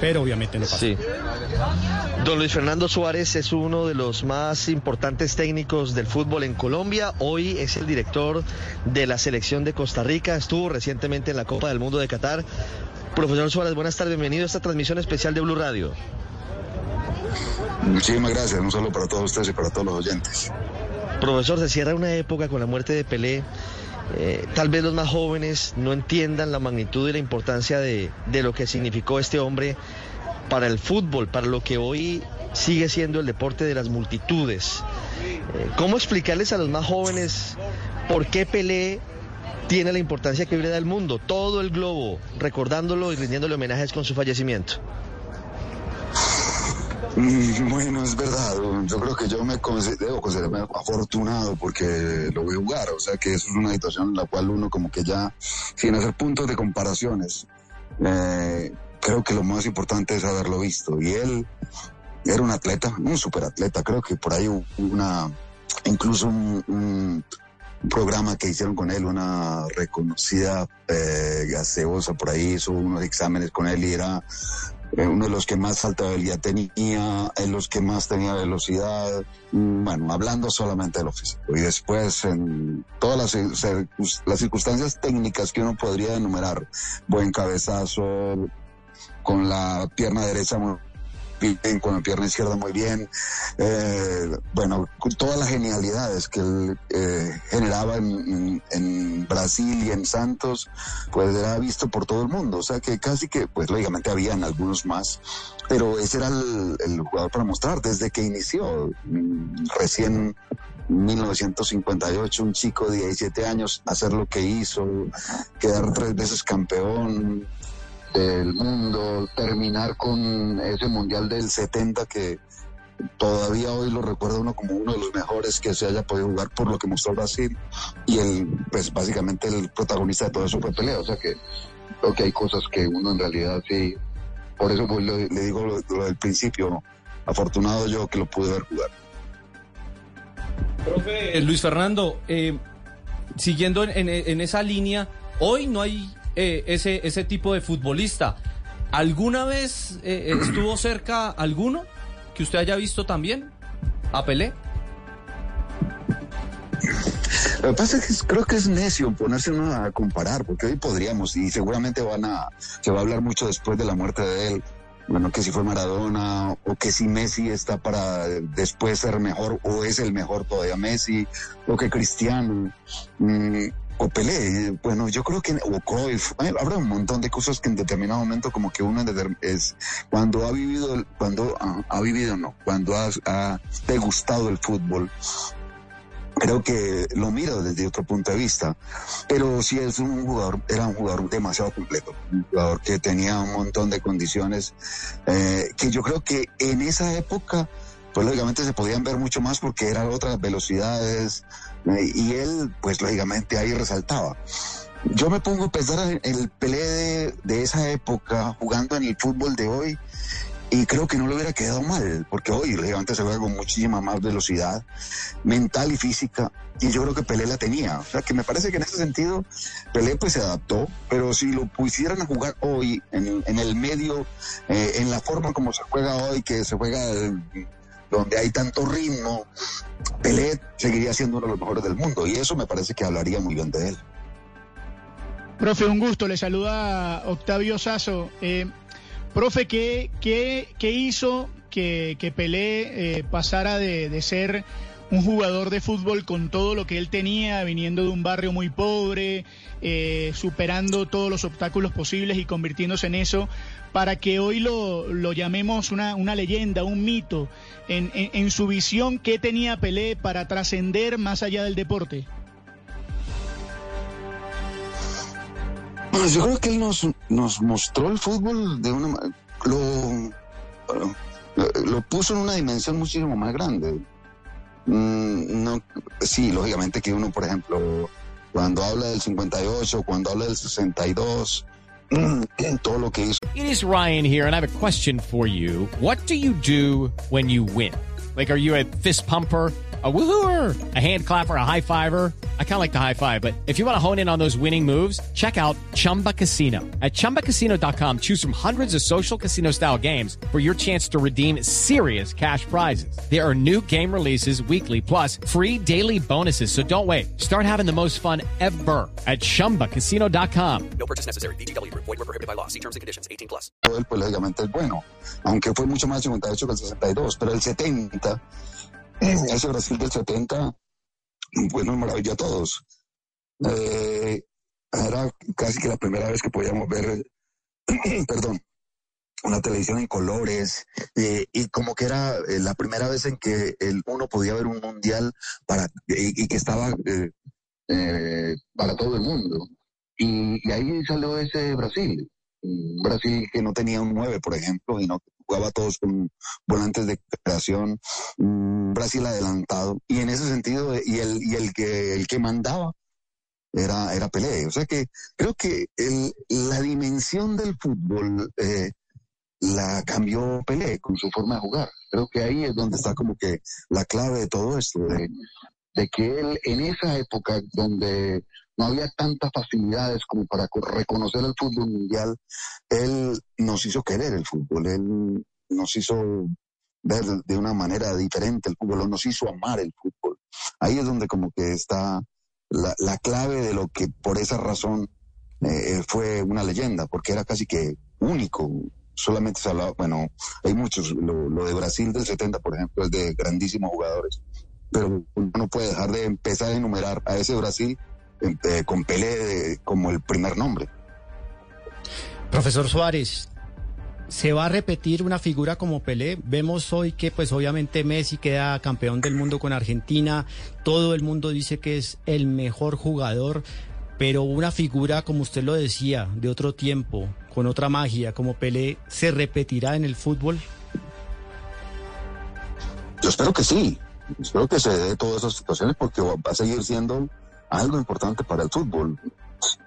Pero obviamente no pasa. Sí. Don Luis Fernando Suárez es uno de los más importantes técnicos del fútbol en Colombia. Hoy es el director de la selección de Costa Rica. Estuvo recientemente en la Copa del Mundo de Qatar. Profesor Suárez, buenas tardes. Bienvenido a esta transmisión especial de Blue Radio. Muchísimas gracias, no solo para todos ustedes y para todos los oyentes. Profesor, se cierra una época con la muerte de Pelé. Eh, tal vez los más jóvenes no entiendan la magnitud y la importancia de, de lo que significó este hombre para el fútbol, para lo que hoy sigue siendo el deporte de las multitudes. Eh, ¿Cómo explicarles a los más jóvenes por qué Pelé tiene la importancia que brilla el mundo, todo el globo, recordándolo y rindiéndole homenajes con su fallecimiento? Mm, Bueno, es verdad. Yo creo que yo me debo considerarme afortunado porque lo voy a jugar. O sea que eso es una situación en la cual uno como que ya, sin hacer puntos de comparaciones, eh, creo que lo más importante es haberlo visto. Y él era un atleta, un superatleta. Creo que por ahí una, incluso un programa que hicieron con él, una reconocida eh, gaseosa por ahí hizo unos exámenes con él y era eh, uno de los que más alta habilidad tenía, en los que más tenía velocidad, mm, bueno, hablando solamente de lo físico. Y después en todas las, las circunstancias técnicas que uno podría enumerar, buen cabezazo, con la pierna derecha bien, con la pierna izquierda muy bien, eh, bueno, todas las genialidades que él eh, generaba en, en- en Brasil y en Santos, pues era visto por todo el mundo, o sea que casi que, pues lógicamente habían algunos más, pero ese era el, el jugador para mostrar desde que inició, mm, recién 1958, un chico de 17 años, hacer lo que hizo, quedar tres veces campeón del mundo, terminar con ese mundial del 70 que todavía hoy lo recuerda uno como uno de los mejores que se haya podido jugar por lo que mostró Brasil. Y el pues básicamente el protagonista de todo eso fue Pelé, o sea que creo que hay cosas que uno en realidad sí, por eso pues, le, digo lo, lo del principio, afortunado yo que lo pude ver jugar. Profe, eh, Luis Fernando, eh, siguiendo en, en- en esa línea, hoy no hay eh, ese, ese tipo de futbolista. ¿Alguna vez eh, estuvo cerca alguno que usted haya visto también? ¿A Pelé? Lo que pasa es que creo que es necio ponerse a comparar, porque hoy podríamos, y seguramente van a, se va a hablar mucho después de la muerte de él, bueno, que si fue Maradona, o que si Messi está para después ser mejor, o es el mejor todavía Messi, o que Cristiano, mm, o Pelé, bueno, yo creo que, o Cruyff, habrá un montón de cosas que en determinado momento como que uno es, cuando ha vivido, cuando ah, ha vivido, no, cuando ha, ha degustado el fútbol, creo que lo miro desde otro punto de vista, pero sí es un jugador, era un jugador demasiado completo, un jugador que tenía un montón de condiciones eh, que yo creo que en esa época, pues lógicamente se podían ver mucho más porque eran otras velocidades eh, y él, pues lógicamente ahí resaltaba. Yo me pongo a pensar en el Pelé de, esa época jugando en el fútbol de hoy y creo que no le hubiera quedado mal, porque hoy lógicamente se juega con muchísima más velocidad mental y física, y yo creo que Pelé la tenía. O sea, que me parece que en ese sentido Pelé pues se adaptó, pero si lo pusieran a jugar hoy en, en el medio, eh, en la forma como se juega hoy, que se juega eh, donde hay tanto ritmo, Pelé seguiría siendo uno de los mejores del mundo, y eso me parece que hablaría muy bien de él. Profe, un gusto. Le saluda Octavio Sazo. Eh, profe, ¿qué, qué, qué hizo que, que Pelé eh, pasara de, de ser un jugador de fútbol con todo lo que él tenía, viniendo de un barrio muy pobre, eh, superando todos los obstáculos posibles y convirtiéndose en eso, para que hoy lo, lo llamemos una, una leyenda, un mito? En, en, su visión, ¿qué tenía Pelé para trascender más allá del deporte? Pues yo creo que él nos, nos mostró el fútbol de una lo, lo puso en una dimensión muchísimo más grande. Mm, no, sí, lógicamente que uno, por ejemplo, cuando habla del 58, cuando habla del 62, todo lo que hizo It is Ryan here, and I have a question for you. What do you do when you win? Like, are you a fist pumper? A woohooer, a hand clapper, a high fiver. I kind of like the high five, but if you want to hone in on those winning moves, check out Chumba Casino. At chumbacasino.com, choose from hundreds of social casino style games for your chance to redeem serious cash prizes. There are new game releases weekly, plus free daily bonuses. So don't wait. Start having the most fun ever at chumbacasino.com. No purchase necessary. VGW Group. Void were prohibited by law. See terms and conditions. 18 plus. él, pues lógicamente es bueno, aunque fue mucho más el 58 que el 62, pero el 70, ese Brasil del 70, pues nos maravilló a todos. Eh, era casi que la primera vez que podíamos ver, perdón, una televisión en colores eh, y como que era eh, la primera vez en que el uno podía ver un mundial para y, que estaba para todo el mundo. Y, y ahí salió ese Brasil. Brasil que no tenía un 9, por ejemplo, y no jugaba todos con volantes de creación. Un Brasil adelantado. Y en ese sentido, eh, y el, que mandaba era, era Pelé. O sea que creo que la dimensión del fútbol eh, la cambió Pelé con su forma de jugar. Creo que ahí es donde está como que la clave de todo esto, de, de que él en esa época donde no había tantas facilidades como para co- reconocer el fútbol mundial, él nos hizo querer el fútbol, él nos hizo ver de una manera diferente el fútbol, nos hizo amar el fútbol. Ahí es donde como que está la, la clave de lo que por esa razón eh, fue una leyenda, porque era casi que único. Solamente se hablaba, bueno, hay muchos, lo, lo de Brasil del 70, por ejemplo, es de grandísimos jugadores, pero uno no puede dejar de empezar a enumerar a ese Brasil eh, con Pelé de- como el primer nombre. Profesor Suárez, ¿se va a repetir una figura como Pelé? Vemos hoy que pues obviamente Messi queda campeón del mundo con Argentina, todo el mundo dice que es el mejor jugador, pero una figura como usted lo decía, de otro tiempo, con otra magia como Pelé, ¿se repetirá en el fútbol? Yo espero que sí, espero que se dé todas esas situaciones porque va a seguir siendo algo importante para el fútbol.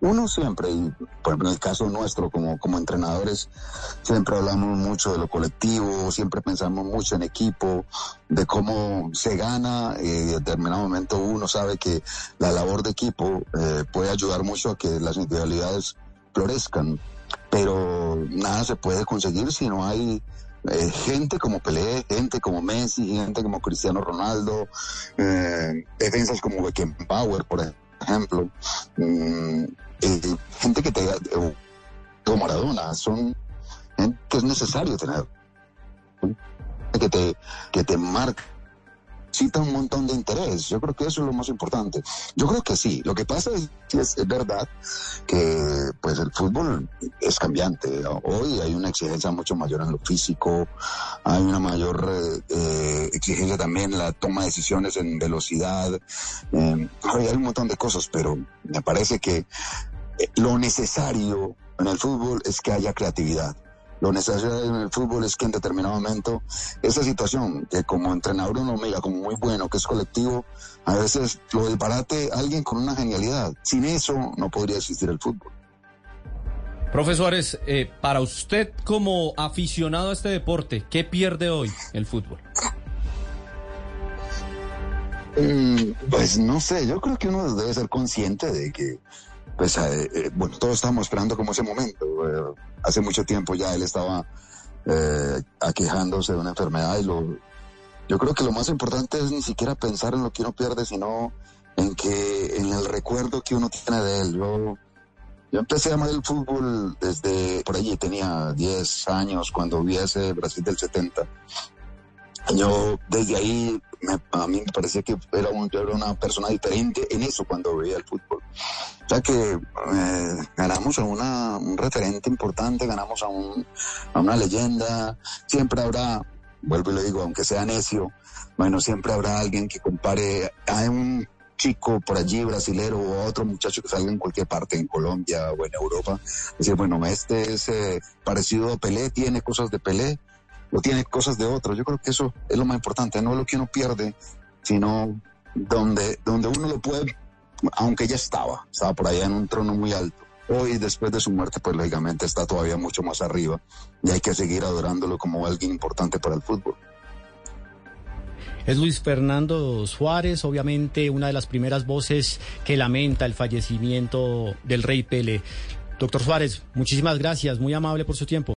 Uno siempre, y por en el caso nuestro como, como entrenadores, siempre hablamos mucho de lo colectivo, siempre pensamos mucho en equipo, de cómo se gana y en determinado momento uno sabe que la labor de equipo eh, puede ayudar mucho a que las individualidades florezcan, pero nada se puede conseguir si no hay eh, gente como Pelé, gente como Messi, gente como Cristiano Ronaldo, eh, defensas como Beckenbauer, por ejemplo, eh, gente que te o, o Maradona, son gente que es necesario tener, que te, que te marca cita un montón de interés. Yo creo que eso es lo más importante. Yo creo que sí. Lo que pasa es que es, verdad que pues el fútbol es cambiante. Hoy hay una exigencia mucho mayor en lo físico, hay una mayor eh, exigencia también en la toma de decisiones en velocidad. Eh, hay un montón de cosas, pero me parece que eh, lo necesario en el fútbol es que haya creatividad. Lo necesario en el fútbol es que en determinado momento esa situación que como entrenador uno mira como muy bueno, que es colectivo, a veces lo desbarate alguien con una genialidad. Sin eso no podría existir el fútbol. Profesores, eh, para usted como aficionado a este deporte, ¿qué pierde hoy el fútbol? Mm, pues no sé, yo creo que uno debe ser consciente de que, pues, eh, eh, bueno, todos estamos esperando como ese momento. Eh, hace mucho tiempo ya él estaba eh, aquejándose de una enfermedad y lo, yo creo que lo más importante es ni siquiera pensar en lo que uno pierde, sino en que, en el recuerdo que uno tiene de él. Yo, yo empecé a amar el fútbol desde por allí, tenía 10 años cuando vi ese Brasil del 70. Yo desde ahí me- a mí me parecía que era, un- yo era una persona diferente en eso cuando veía el fútbol. O sea que eh, ganamos a una, un referente importante, ganamos a, un, a una leyenda. Siempre habrá, vuelvo y le digo, aunque sea necio, bueno, siempre habrá alguien que compare a un chico por allí, brasilero, o a otro muchacho que salga en cualquier parte, en Colombia o en Europa, decir, bueno, este es eh, parecido a Pelé, tiene cosas de Pelé, o tiene cosas de otro. Yo creo que eso es lo más importante, no lo que uno pierde, sino donde, donde uno lo puede, aunque ya estaba, estaba por allá en un trono muy alto. Hoy, después de su muerte, pues lógicamente está todavía mucho más arriba y hay que seguir adorándolo como alguien importante para el fútbol. Es Luis Fernando Suárez, obviamente una de las primeras voces que lamenta el fallecimiento del rey Pele. Doctor Suárez, muchísimas gracias, muy amable por su tiempo.